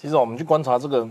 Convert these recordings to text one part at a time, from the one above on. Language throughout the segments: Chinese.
其实我们去观察这个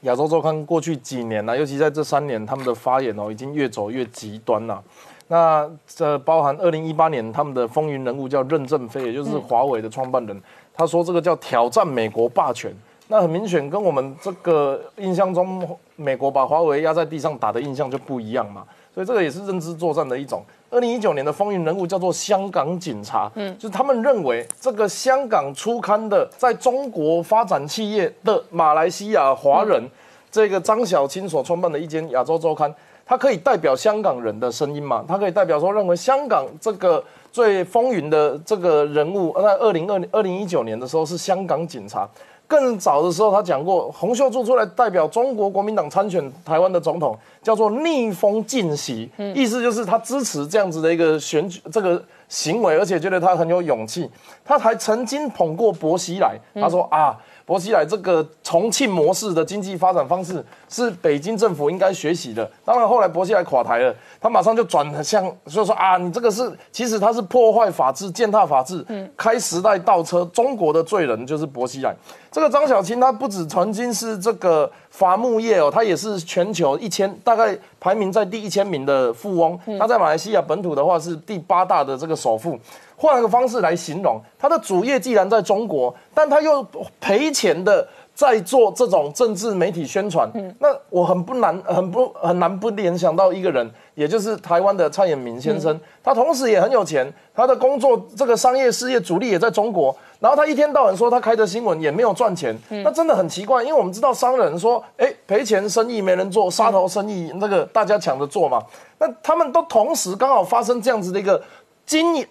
亚洲周刊过去几年呢，尤其在这三年，他们的发言哦，已经越走越极端了。那这包含二零一八年他们的风云人物叫任正非，也就是华为的创办人，他说这个叫挑战美国霸权。那很明显跟我们这个印象中美国把华为压在地上打的印象就不一样嘛。所以这个也是认知作战的一种。二零一九年的风云人物叫做香港警察，嗯，就是他们认为这个香港出刊的在中国发展企业的马来西亚华人，这个张小青所创办的一间亚洲周刊，它可以代表香港人的声音嘛？它可以代表说认为香港这个最风云的这个人物，在二零二二零一九年的时候是香港警察。更早的时候，他讲过，洪秀柱出来代表中国国民党参选台湾的总统，叫做逆风进袭，意思就是他支持这样子的一个选举这个行为，而且觉得他很有勇气。他还曾经捧过薄熙来，他说啊。薄熙来这个重庆模式的经济发展方式是北京政府应该学习的。当然后来薄熙来垮台了，他马上就转向，就说啊，你这个是其实他是破坏法治、践踏法治、开时代倒车，中国的罪人就是薄熙来。这个张小青他不止曾经是这个伐木业哦，他也是全球一千大概排名在第一千名的富翁。他在马来西亚本土的话是第八大的这个首富。换个方式来形容，他的主业既然在中国，但他又赔钱的在做这种政治媒体宣传，那我很不难、很不很难不联想到一个人，也就是台湾的蔡衍明先生。他同时也很有钱，他的工作这个商业事业主力也在中国，然后他一天到晚说他开的新闻也没有赚钱，那真的很奇怪，因为我们知道商人说，哎，赔钱生意没人做，杀头生意那个大家抢着做嘛，那他们都同时刚好发生这样子的一个经营。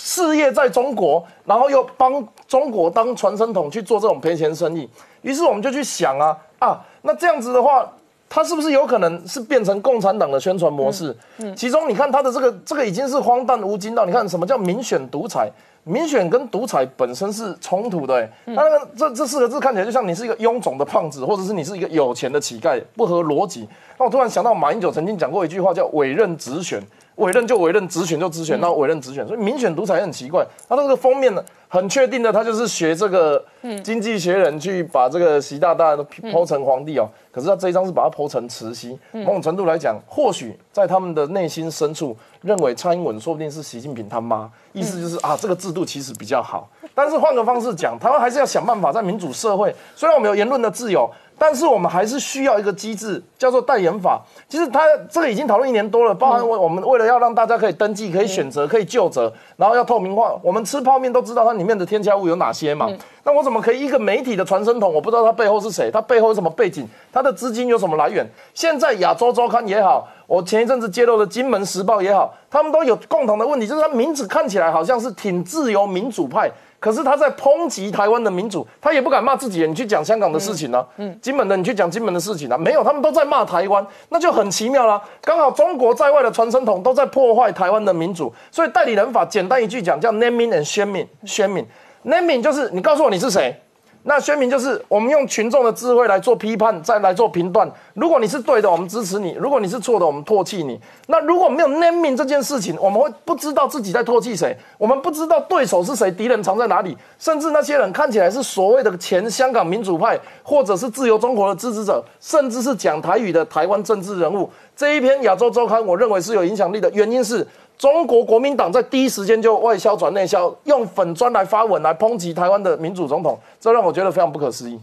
事业在中国，然后又帮中国当传声筒去做这种赔钱生意，于是我们就去想啊啊，那这样子的话，他是不是有可能是变成共产党的宣传模式？嗯，其中你看他的这个这个已经是荒诞无尽到，你看什么叫民选独裁？民选跟独裁本身是冲突的，哎，那个这这四个字看起来就像你是一个臃肿的胖子，或者是你是一个有钱的乞丐，不合逻辑。那我突然想到马英九曾经讲过一句话，叫委任直选。委任就委任，直选就直选，那委任直选，所以民选独裁很奇怪。他这个封面呢，很确定的，他就是学这个《经济学人》去把这个习大大都剖成皇帝哦。可是他这一张是把他剖成慈禧。某种程度来讲，或许在他们的内心深处，认为蔡英文说不定是习近平他妈，意思就是啊，这个制度其实比较好。但是换个方式讲，他们还是要想办法在民主社会，虽然我们有言论的自由。但是我们还是需要一个机制，叫做代言法。其实它这个已经讨论一年多了，包含我我们为了要让大家可以登记、可以选择、可以就责，然后要透明化。我们吃泡面都知道它里面的添加物有哪些嘛？那我怎么可以一个媒体的传声筒，我不知道它背后是谁，它背后有什么背景，它的资金有什么来源？现在亚洲周刊也好，我前一阵子揭露的金门时报也好，他们都有共同的问题，就是它名字看起来好像是挺自由民主派。可是他在抨击台湾的民主，他也不敢骂自己人。你去讲香港的事情呢？嗯，金门的你去讲金门的事情呢？没有，他们都在骂台湾，那就很奇妙啦。刚好中国在外的传声筒都在破坏台湾的民主，所以代理人法简单一句讲叫 naming and shaming。shaming，naming 就是你告诉我你是谁。那宣明就是我们用群众的智慧来做批判，再来做评断。如果你是对的，我们支持你；如果你是错的，我们唾弃你。那如果没有 naming 这件事情，我们会不知道自己在唾弃谁，我们不知道对手是谁，敌人藏在哪里。甚至那些人看起来是所谓的前香港民主派，或者是自由中国的支持者，甚至是讲台语的台湾政治人物。这一篇亚洲周刊，我认为是有影响力的原因是。中国国民党在第一时间就外销转内销，用粉砖来发文来抨击台湾的民主总统，这让我觉得非常不可思议。